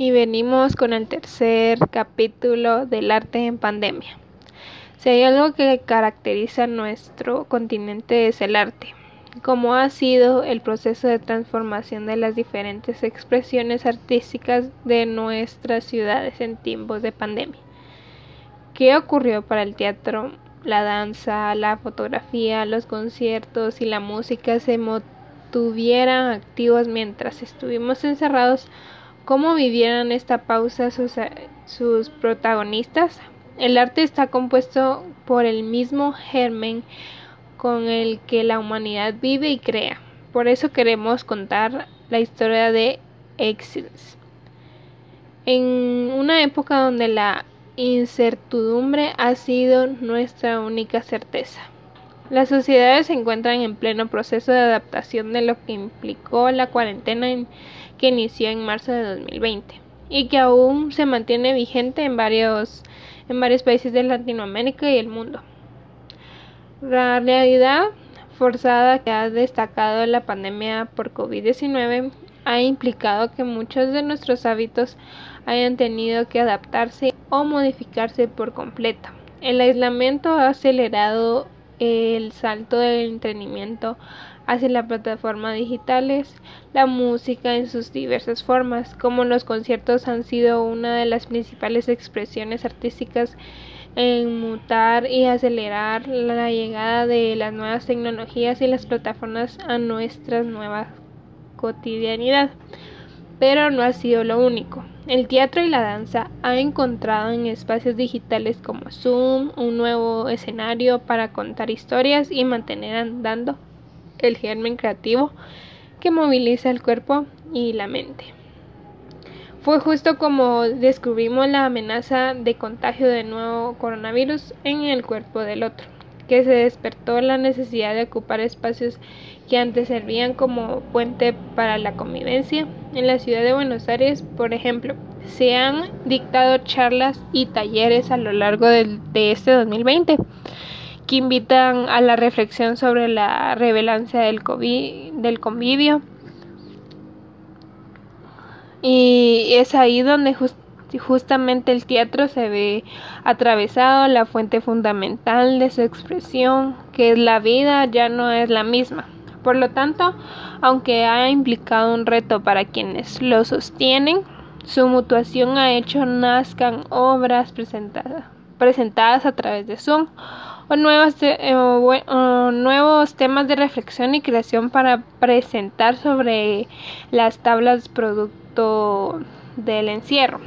y venimos con el tercer capítulo del arte en pandemia. Si hay algo que caracteriza nuestro continente es el arte, como ha sido el proceso de transformación de las diferentes expresiones artísticas de nuestras ciudades en tiempos de pandemia. ¿Qué ocurrió para el teatro? La danza, la fotografía, los conciertos y la música se mantuvieran activos mientras estuvimos encerrados ¿Cómo vivieran esta pausa sus, sus protagonistas? El arte está compuesto por el mismo germen con el que la humanidad vive y crea. Por eso queremos contar la historia de Exiles. En una época donde la incertidumbre ha sido nuestra única certeza. Las sociedades se encuentran en pleno proceso de adaptación de lo que implicó la cuarentena en que inició en marzo de 2020 y que aún se mantiene vigente en varios, en varios países de Latinoamérica y el mundo. La realidad forzada que ha destacado la pandemia por COVID-19 ha implicado que muchos de nuestros hábitos hayan tenido que adaptarse o modificarse por completo. El aislamiento ha acelerado el salto del entretenimiento hacia las plataformas digitales, la música en sus diversas formas, como los conciertos han sido una de las principales expresiones artísticas en mutar y acelerar la llegada de las nuevas tecnologías y las plataformas a nuestra nueva cotidianidad. Pero no ha sido lo único. El teatro y la danza han encontrado en espacios digitales como Zoom un nuevo escenario para contar historias y mantener andando el germen creativo que moviliza el cuerpo y la mente. Fue justo como descubrimos la amenaza de contagio de nuevo coronavirus en el cuerpo del otro, que se despertó la necesidad de ocupar espacios que antes servían como puente para la convivencia. En la ciudad de Buenos Aires, por ejemplo, se han dictado charlas y talleres a lo largo de este 2020 que invitan a la reflexión sobre la revelancia del, convivio. Y es ahí donde justamente el teatro se ve atravesado, la fuente fundamental de su expresión, que es la vida, ya no es la misma. Por lo tanto, aunque ha implicado un reto para quienes lo sostienen, su mutuación ha hecho nazcan obras presentadas, presentadas a través de Zoom o, nuevos, eh, nuevos temas de reflexión y creación para presentar sobre las tablas producto del encierro.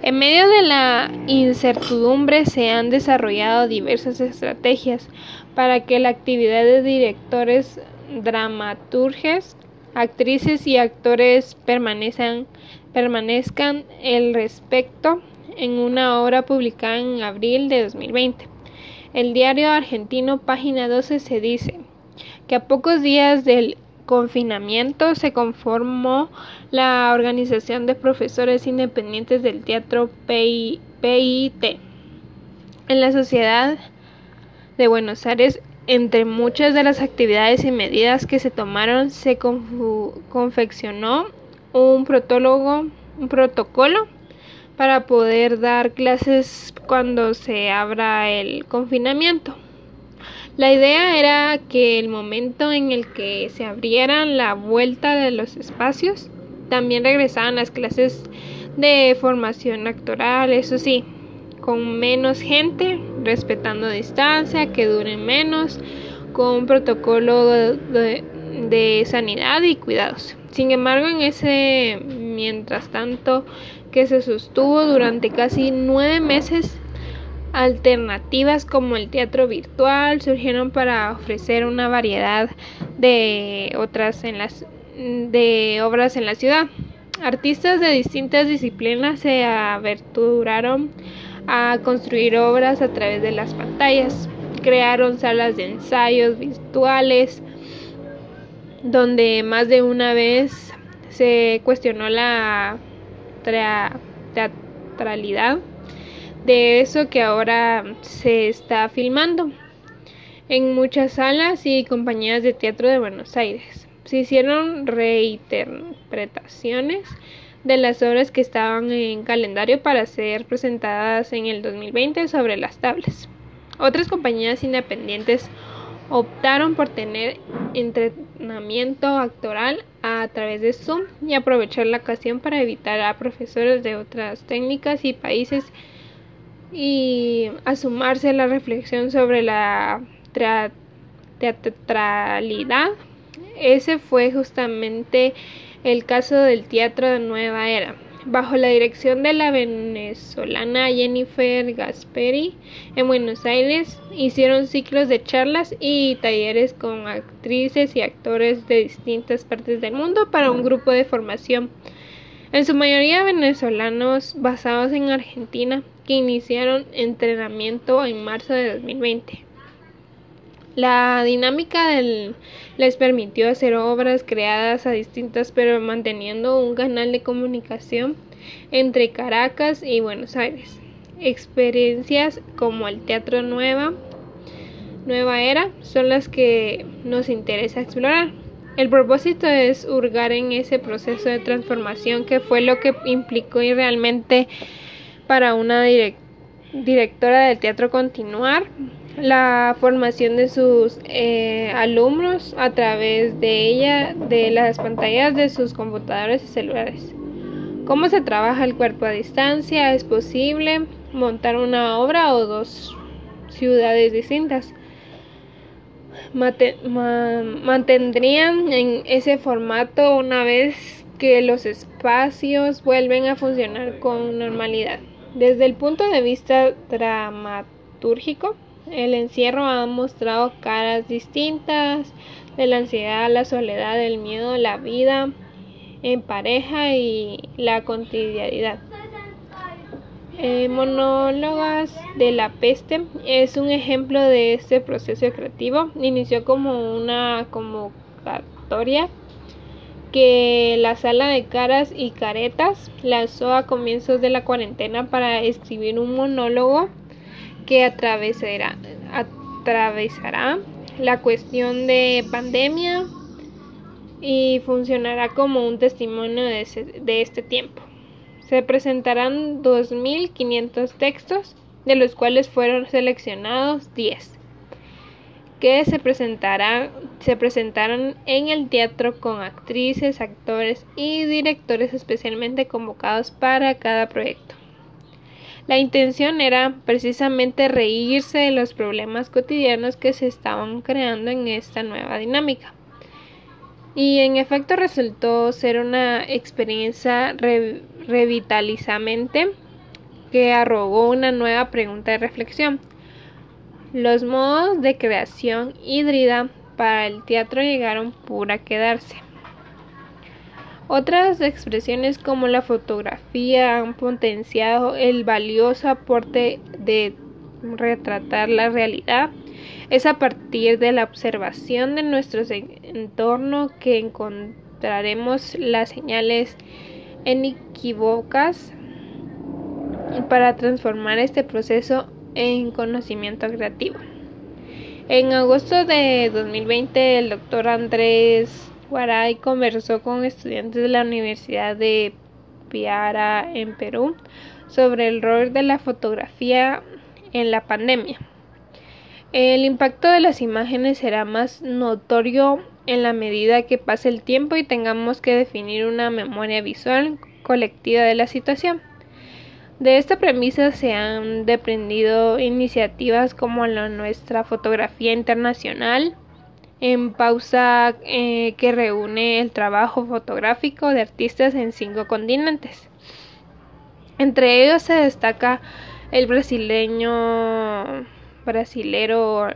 En medio de la incertidumbre se han desarrollado diversas estrategias para que la actividad de directores, dramaturges, actrices y actores permanezcan, permanezcan el respecto en una obra publicada en abril de 2020. El diario argentino Página 12 se dice que a pocos días del confinamiento se conformó la Organización de Profesores Independientes del Teatro PIT. En la sociedad de Buenos Aires, entre muchas de las actividades y medidas que se tomaron, se confeccionó un, protólogo, un protocolo para poder dar clases cuando se abra el confinamiento. La idea era que el momento en el que se abrieran la vuelta de los espacios, también regresaban las clases de formación actoral, eso sí, con menos gente, respetando distancia, que duren menos, con protocolo de sanidad y cuidados. Sin embargo, en ese mientras tanto que se sostuvo durante casi nueve meses. Alternativas como el teatro virtual surgieron para ofrecer una variedad de otras en las de obras en la ciudad. Artistas de distintas disciplinas se aberturaron a construir obras a través de las pantallas. Crearon salas de ensayos virtuales donde más de una vez se cuestionó la teatralidad de eso que ahora se está filmando en muchas salas y compañías de teatro de Buenos Aires. Se hicieron reinterpretaciones de las obras que estaban en calendario para ser presentadas en el 2020 sobre las tablas. Otras compañías independientes optaron por tener entrenamiento actoral a través de Zoom y aprovechar la ocasión para evitar a profesores de otras técnicas y países y a sumarse a la reflexión sobre la teatralidad. Ese fue justamente el caso del teatro de nueva era bajo la dirección de la venezolana Jennifer Gasperi en Buenos Aires, hicieron ciclos de charlas y talleres con actrices y actores de distintas partes del mundo para un grupo de formación, en su mayoría venezolanos basados en Argentina, que iniciaron entrenamiento en marzo de 2020. La dinámica del, les permitió hacer obras creadas a distintas pero manteniendo un canal de comunicación entre Caracas y Buenos Aires. Experiencias como el Teatro Nueva, Nueva Era son las que nos interesa explorar. El propósito es hurgar en ese proceso de transformación que fue lo que implicó y realmente para una directora del teatro continuar la formación de sus eh, alumnos a través de ella, de las pantallas de sus computadores y celulares. ¿Cómo se trabaja el cuerpo a distancia? ¿Es posible montar una obra o dos ciudades distintas? mantendrían en ese formato una vez que los espacios vuelven a funcionar con normalidad. Desde el punto de vista dramatúrgico, el encierro ha mostrado caras distintas de la ansiedad, la soledad, el miedo, la vida en pareja y la cotidianidad. Eh, monólogas de la peste es un ejemplo de este proceso creativo. Inició como una convocatoria que la sala de caras y caretas lanzó a comienzos de la cuarentena para escribir un monólogo que atravesará, atravesará la cuestión de pandemia y funcionará como un testimonio de, este tiempo. Se presentarán 2.500 textos, de los cuales fueron seleccionados 10, que se, se presentaron en el teatro con actrices, actores y directores especialmente convocados para cada proyecto. La intención era precisamente reírse de los problemas cotidianos que se estaban creando en esta nueva dinámica. Y en efecto resultó ser una experiencia revitalizante que arrogó una nueva pregunta de reflexión. Los modos de creación híbrida para el teatro llegaron pura a quedarse. Otras expresiones como la fotografía han potenciado el valioso aporte de retratar la realidad. Es a partir de la observación de nuestro entorno que encontraremos las señales inequívocas para transformar este proceso en conocimiento creativo. En agosto de 2020, el doctor Andrés Guaray conversó con estudiantes de la Universidad de Piara en Perú sobre el rol de la fotografía en la pandemia. El impacto de las imágenes será más notorio en la medida que pase el tiempo y tengamos que definir una memoria visual colectiva de la situación. De esta premisa se han deprendido iniciativas como la nuestra fotografía internacional, en pausa eh, que reúne el trabajo fotográfico de artistas en cinco continentes. Entre ellos se destaca el brasileño brasilero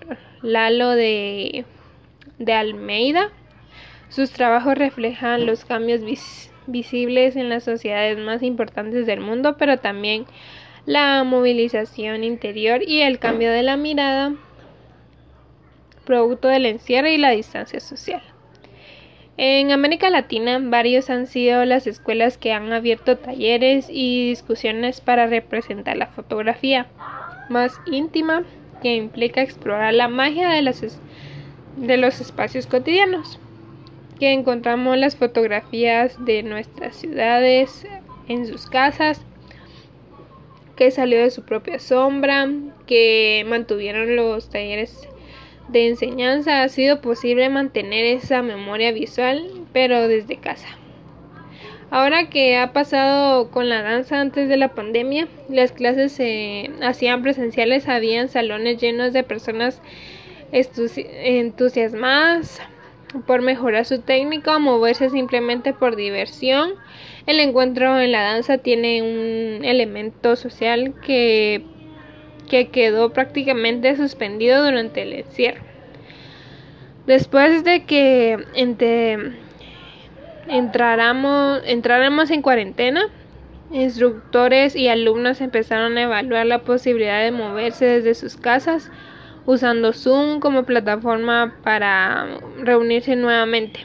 Lalo de, de Almeida. Sus trabajos reflejan los cambios visibles en las sociedades más importantes del mundo, pero también la movilización interior y el cambio de la mirada producto del encierro y la distancia social. En América Latina, varios han sido las escuelas que han abierto talleres y discusiones para representar la fotografía más íntima que implica explorar la magia de los, de los espacios cotidianos. que encontramos las fotografías de nuestras ciudades en sus casas, que salió de su propia sombra, que mantuvieron los talleres de enseñanza, ha sido posible mantener esa memoria visual, pero desde casa. Ahora que ha pasado con la danza antes de la pandemia, las clases se hacían presenciales, habían salones llenos de personas entusiasmadas por mejorar su técnica moverse simplemente por diversión. El encuentro en la danza tiene un elemento social que, que quedó prácticamente suspendido durante el encierro. Después de que entráramos, entráramos en cuarentena, instructores y alumnos empezaron a evaluar la posibilidad de moverse desde sus casas usando Zoom como plataforma para reunirse nuevamente.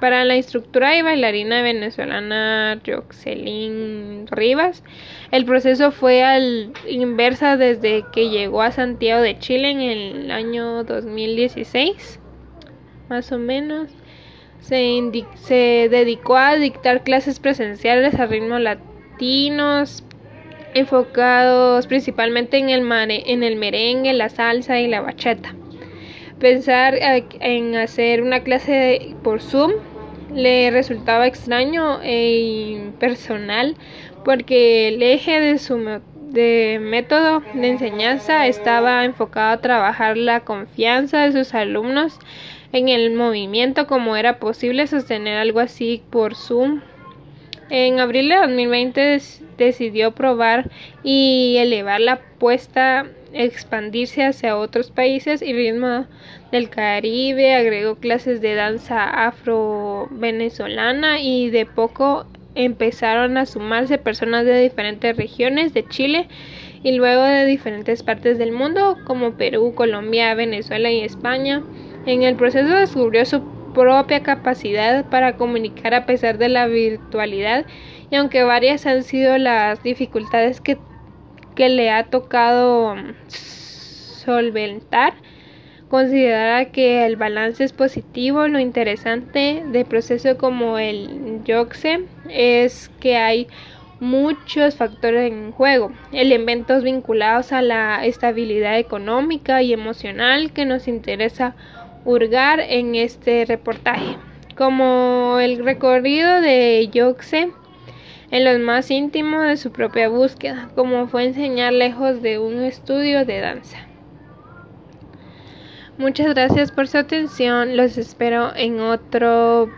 Para la instructora y bailarina venezolana Joxelin Rivas, el proceso fue al inversa desde que llegó a Santiago de Chile en el año 2016, más o menos. Se, se dedicó a dictar clases presenciales a ritmos latinos, enfocados principalmente en el, en el merengue, la salsa y la bachata. Pensar en hacer una clase por Zoom le resultaba extraño e impersonal porque el eje de su de método de enseñanza estaba enfocado a trabajar la confianza de sus alumnos en el movimiento como era posible sostener algo así por Zoom. En abril de 2020 decidió probar y elevar la apuesta, expandirse hacia otros países y ritmo del Caribe, agregó clases de danza afro-venezolana y de poco empezaron a sumarse personas de diferentes regiones de Chile y luego de diferentes partes del mundo como Perú, Colombia, Venezuela y España. En el proceso descubrió su propia capacidad para comunicar a pesar de la virtualidad y aunque varias han sido las dificultades que, que le ha tocado solventar, considera que el balance es positivo. Lo interesante del proceso como el YOXE es que hay muchos factores en juego, elementos vinculados a la estabilidad económica y emocional que nos interesa hurgar en este reportaje, como el recorrido de Yoxe en los más íntimos de su propia búsqueda, como fue enseñar lejos de un estudio de danza. Muchas gracias por su atención, los espero en otro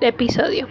episodio.